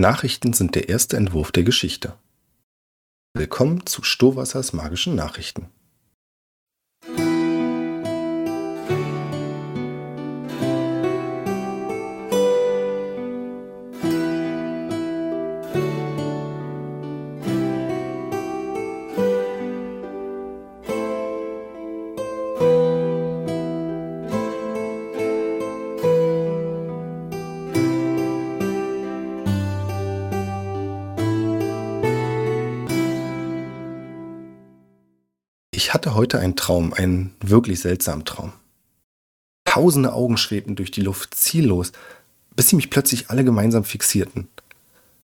Nachrichten sind der erste Entwurf der Geschichte. Willkommen zu Stohwassers magischen Nachrichten. Ich hatte heute einen Traum, einen wirklich seltsamen Traum. Tausende Augen schwebten durch die Luft, ziellos, bis sie mich plötzlich alle gemeinsam fixierten.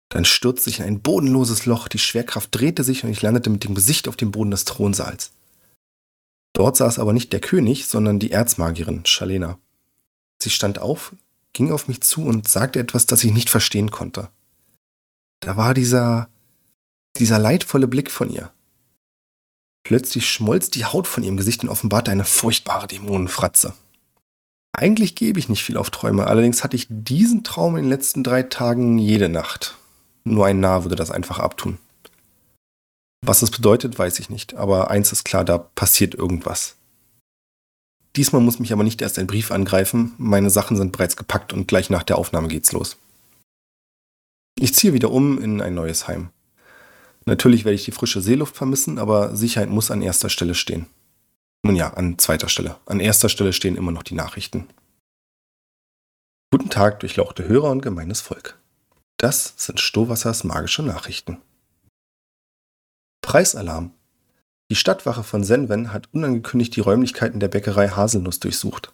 Dann stürzte ich in ein bodenloses Loch, die Schwerkraft drehte sich und ich landete mit dem Gesicht auf dem Boden des Thronsaals. Dort saß aber nicht der König, sondern die Erzmagierin, Shalena. Sie stand auf, ging auf mich zu und sagte etwas, das ich nicht verstehen konnte. Da war dieser, dieser leidvolle Blick von ihr. Plötzlich schmolz die Haut von ihrem Gesicht und offenbarte eine furchtbare Dämonenfratze. Eigentlich gebe ich nicht viel auf Träume, allerdings hatte ich diesen Traum in den letzten drei Tagen jede Nacht. Nur ein Narr würde das einfach abtun. Was das bedeutet, weiß ich nicht, aber eins ist klar, da passiert irgendwas. Diesmal muss mich aber nicht erst ein Brief angreifen, meine Sachen sind bereits gepackt und gleich nach der Aufnahme geht's los. Ich ziehe wieder um in ein neues Heim. Natürlich werde ich die frische Seeluft vermissen, aber Sicherheit muss an erster Stelle stehen. Nun ja, an zweiter Stelle. An erster Stelle stehen immer noch die Nachrichten. Guten Tag, durchlauchte Hörer und gemeines Volk. Das sind Stohwassers magische Nachrichten. Preisalarm. Die Stadtwache von Senven hat unangekündigt die Räumlichkeiten der Bäckerei Haselnuss durchsucht.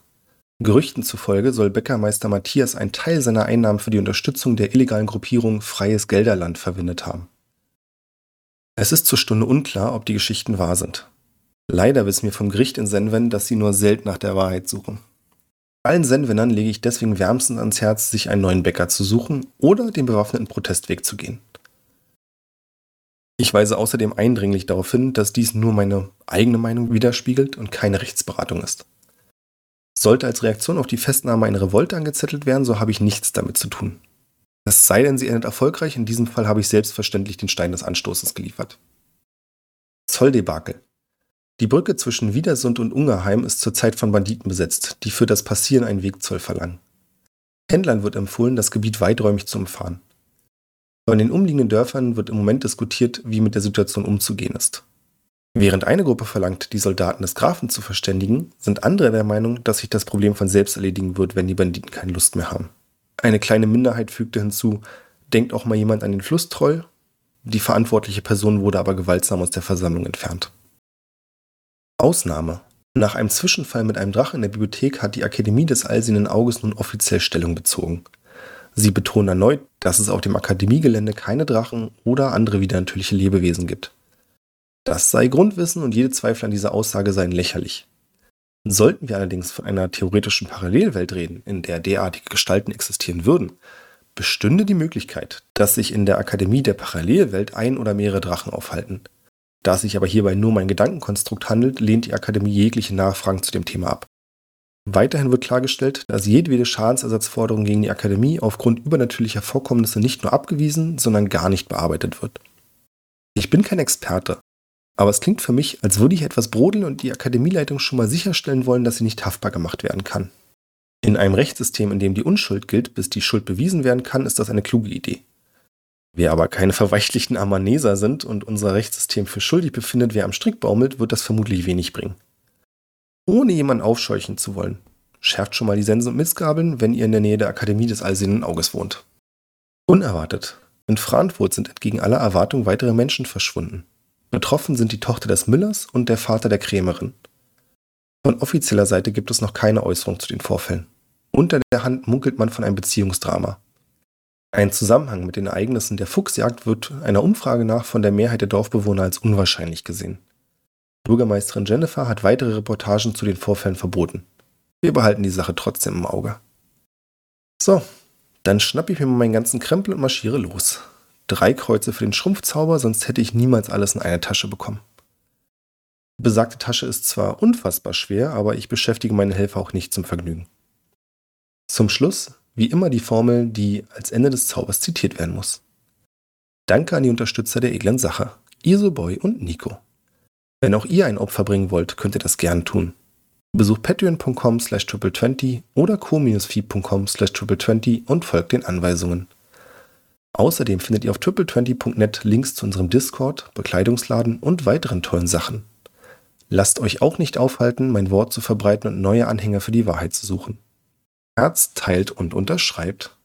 Gerüchten zufolge soll Bäckermeister Matthias einen Teil seiner Einnahmen für die Unterstützung der illegalen Gruppierung Freies Gelderland verwendet haben. Es ist zur Stunde unklar, ob die Geschichten wahr sind. Leider wissen wir vom Gericht in Senven, dass sie nur selten nach der Wahrheit suchen. Allen Senvenern lege ich deswegen wärmstens ans Herz, sich einen neuen Bäcker zu suchen oder den bewaffneten Protestweg zu gehen. Ich weise außerdem eindringlich darauf hin, dass dies nur meine eigene Meinung widerspiegelt und keine Rechtsberatung ist. Sollte als Reaktion auf die Festnahme eine Revolte angezettelt werden, so habe ich nichts damit zu tun. Es sei denn, sie endet erfolgreich. In diesem Fall habe ich selbstverständlich den Stein des Anstoßes geliefert. Zolldebakel. Die Brücke zwischen Wiedersund und Ungerheim ist zurzeit von Banditen besetzt, die für das Passieren einen Wegzoll verlangen. Händlern wird empfohlen, das Gebiet weiträumig zu umfahren. Von den umliegenden Dörfern wird im Moment diskutiert, wie mit der Situation umzugehen ist. Während eine Gruppe verlangt, die Soldaten des Grafen zu verständigen, sind andere der Meinung, dass sich das Problem von selbst erledigen wird, wenn die Banditen keine Lust mehr haben. Eine kleine Minderheit fügte hinzu, denkt auch mal jemand an den Flusstroll? Die verantwortliche Person wurde aber gewaltsam aus der Versammlung entfernt. Ausnahme. Nach einem Zwischenfall mit einem Drachen in der Bibliothek hat die Akademie des Allsehenden Auges nun offiziell Stellung bezogen. Sie betonen erneut, dass es auf dem Akademiegelände keine Drachen oder andere widernatürliche Lebewesen gibt. Das sei Grundwissen und jede Zweifel an dieser Aussage seien lächerlich. Sollten wir allerdings von einer theoretischen Parallelwelt reden, in der derartige Gestalten existieren würden, bestünde die Möglichkeit, dass sich in der Akademie der Parallelwelt ein oder mehrere Drachen aufhalten. Da es sich aber hierbei nur um ein Gedankenkonstrukt handelt, lehnt die Akademie jegliche Nachfragen zu dem Thema ab. Weiterhin wird klargestellt, dass jedwede Schadensersatzforderung gegen die Akademie aufgrund übernatürlicher Vorkommnisse nicht nur abgewiesen, sondern gar nicht bearbeitet wird. Ich bin kein Experte, aber es klingt für mich, als würde ich etwas brodeln und die Akademieleitung schon mal sicherstellen wollen, dass sie nicht haftbar gemacht werden kann. In einem Rechtssystem, in dem die Unschuld gilt, bis die Schuld bewiesen werden kann, ist das eine kluge Idee. Wir aber keine verweichlichten Amaneser sind und unser Rechtssystem für schuldig befindet, wer am Strick baumelt, wird das vermutlich wenig bringen. Ohne jemanden aufscheuchen zu wollen, schärft schon mal die Sense und Missgabeln, wenn ihr in der Nähe der Akademie des Allsehenden Auges wohnt. Unerwartet. In Frankfurt sind entgegen aller Erwartung weitere Menschen verschwunden. Betroffen sind die Tochter des Müllers und der Vater der Krämerin. Von offizieller Seite gibt es noch keine Äußerung zu den Vorfällen. Unter der Hand munkelt man von einem Beziehungsdrama. Ein Zusammenhang mit den Ereignissen der Fuchsjagd wird einer Umfrage nach von der Mehrheit der Dorfbewohner als unwahrscheinlich gesehen. Bürgermeisterin Jennifer hat weitere Reportagen zu den Vorfällen verboten. Wir behalten die Sache trotzdem im Auge. So, dann schnapp ich mir meinen ganzen Krempel und marschiere los drei Kreuze für den Schrumpfzauber, sonst hätte ich niemals alles in eine Tasche bekommen. Besagte Tasche ist zwar unfassbar schwer, aber ich beschäftige meine Helfer auch nicht zum Vergnügen. Zum Schluss wie immer die Formel, die als Ende des Zaubers zitiert werden muss. Danke an die Unterstützer der edlen Sache, Isoboy und Nico. Wenn auch ihr ein Opfer bringen wollt, könnt ihr das gern tun. Besucht patreon.com slash triple20 oder co-feed.com slash triple20 und folgt den Anweisungen. Außerdem findet ihr auf triple20.net Links zu unserem Discord, Bekleidungsladen und weiteren tollen Sachen. Lasst euch auch nicht aufhalten, mein Wort zu verbreiten und neue Anhänger für die Wahrheit zu suchen. Herz teilt und unterschreibt.